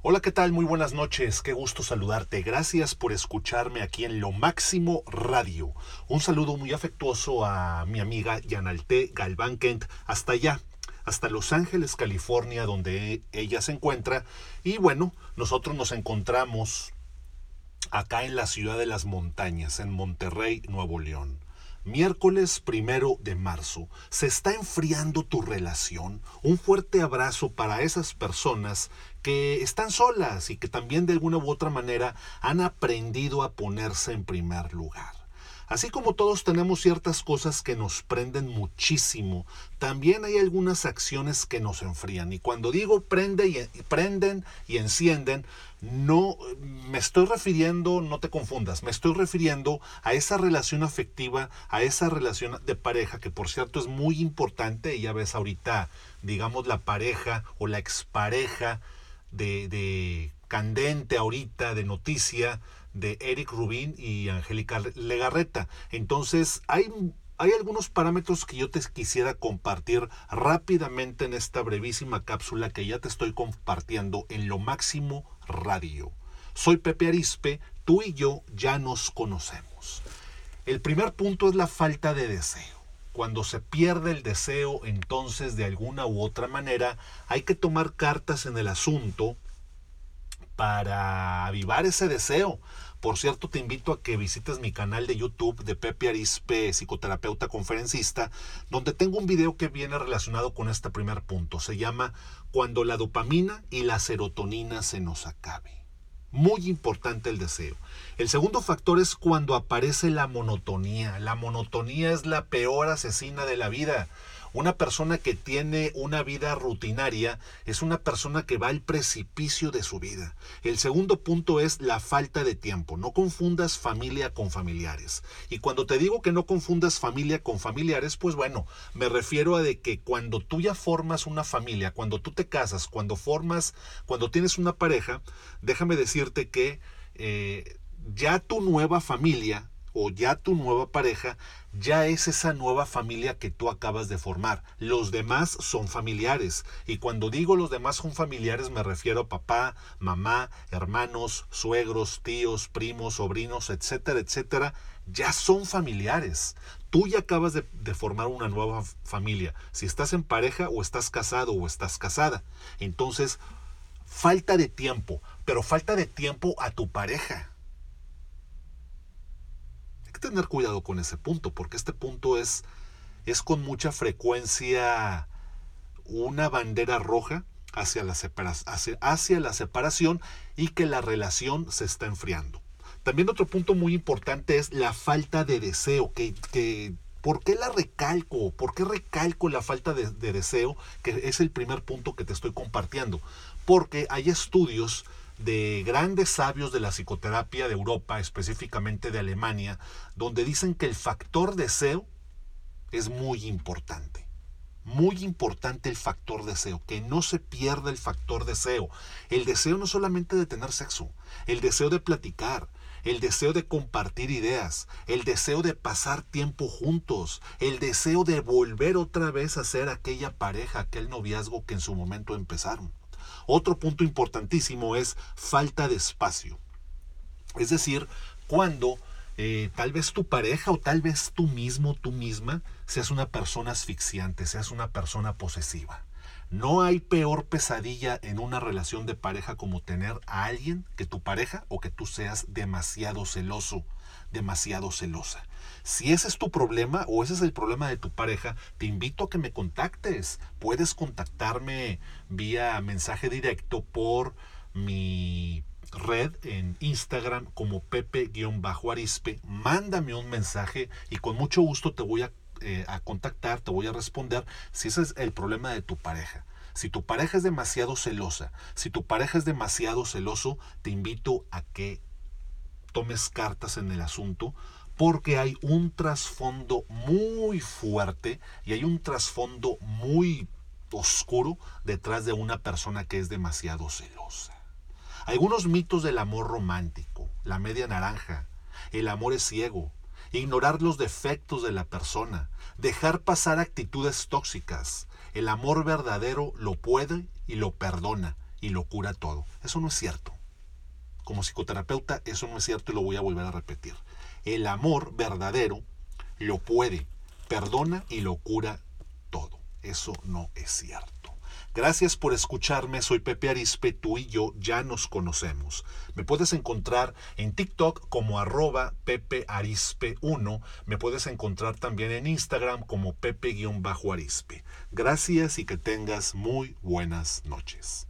Hola, ¿qué tal? Muy buenas noches, qué gusto saludarte. Gracias por escucharme aquí en Lo Máximo Radio. Un saludo muy afectuoso a mi amiga Yanalte Galván Kent, hasta allá, hasta Los Ángeles, California, donde ella se encuentra. Y bueno, nosotros nos encontramos acá en la ciudad de las montañas, en Monterrey, Nuevo León. Miércoles primero de marzo. Se está enfriando tu relación. Un fuerte abrazo para esas personas que están solas y que también de alguna u otra manera han aprendido a ponerse en primer lugar. Así como todos tenemos ciertas cosas que nos prenden muchísimo, también hay algunas acciones que nos enfrían. Y cuando digo prende y, prenden y encienden, no me estoy refiriendo, no te confundas, me estoy refiriendo a esa relación afectiva, a esa relación de pareja, que por cierto es muy importante. Y ya ves ahorita, digamos, la pareja o la expareja de, de candente ahorita, de noticia, de Eric Rubin y Angélica Legarreta. Entonces, hay, hay algunos parámetros que yo te quisiera compartir rápidamente en esta brevísima cápsula que ya te estoy compartiendo en lo máximo radio. Soy Pepe Arispe, tú y yo ya nos conocemos. El primer punto es la falta de deseo. Cuando se pierde el deseo, entonces de alguna u otra manera hay que tomar cartas en el asunto para avivar ese deseo. Por cierto, te invito a que visites mi canal de YouTube de Pepe Arispe, psicoterapeuta conferencista, donde tengo un video que viene relacionado con este primer punto. Se llama Cuando la dopamina y la serotonina se nos acabe. Muy importante el deseo. El segundo factor es cuando aparece la monotonía. La monotonía es la peor asesina de la vida. Una persona que tiene una vida rutinaria es una persona que va al precipicio de su vida. El segundo punto es la falta de tiempo. No confundas familia con familiares. Y cuando te digo que no confundas familia con familiares, pues bueno, me refiero a de que cuando tú ya formas una familia, cuando tú te casas, cuando formas, cuando tienes una pareja, déjame decirte que eh, ya tu nueva familia o ya tu nueva pareja ya es esa nueva familia que tú acabas de formar. Los demás son familiares. Y cuando digo los demás son familiares me refiero a papá, mamá, hermanos, suegros, tíos, primos, sobrinos, etcétera, etcétera. Ya son familiares. Tú ya acabas de, de formar una nueva familia. Si estás en pareja o estás casado o estás casada. Entonces, falta de tiempo, pero falta de tiempo a tu pareja tener cuidado con ese punto, porque este punto es, es con mucha frecuencia una bandera roja hacia la, hacia la separación y que la relación se está enfriando. También otro punto muy importante es la falta de deseo, que, que ¿Por qué la recalco? ¿Por qué recalco la falta de, de, deseo? Que es el primer punto que te estoy compartiendo. Porque hay estudios de grandes sabios de la psicoterapia de Europa, específicamente de Alemania, donde dicen que el factor deseo es muy importante. Muy importante el factor deseo, que no se pierda el factor deseo. El deseo no solamente de tener sexo, el deseo de platicar, el deseo de compartir ideas, el deseo de pasar tiempo juntos, el deseo de volver otra vez a ser aquella pareja, aquel noviazgo que en su momento empezaron. Otro punto importantísimo es falta de espacio. Es decir, cuando eh, tal vez tu pareja o tal vez tú mismo, tú misma, seas una persona asfixiante, seas una persona posesiva. No hay peor pesadilla en una relación de pareja como tener a alguien que tu pareja o que tú seas demasiado celoso, demasiado celosa. Si ese es tu problema o ese es el problema de tu pareja, te invito a que me contactes. Puedes contactarme vía mensaje directo por mi red en Instagram como pepe-arispe. Mándame un mensaje y con mucho gusto te voy a, eh, a contactar, te voy a responder si ese es el problema de tu pareja. Si tu pareja es demasiado celosa, si tu pareja es demasiado celoso, te invito a que tomes cartas en el asunto porque hay un trasfondo muy fuerte y hay un trasfondo muy oscuro detrás de una persona que es demasiado celosa. Algunos mitos del amor romántico, la media naranja, el amor es ciego, ignorar los defectos de la persona, dejar pasar actitudes tóxicas. El amor verdadero lo puede y lo perdona y lo cura todo. Eso no es cierto. Como psicoterapeuta, eso no es cierto y lo voy a volver a repetir. El amor verdadero lo puede, perdona y lo cura todo. Eso no es cierto. Gracias por escucharme, soy Pepe Arispe, tú y yo ya nos conocemos. Me puedes encontrar en TikTok como arroba Pepe Arispe 1, me puedes encontrar también en Instagram como Pepe-Arispe. Gracias y que tengas muy buenas noches.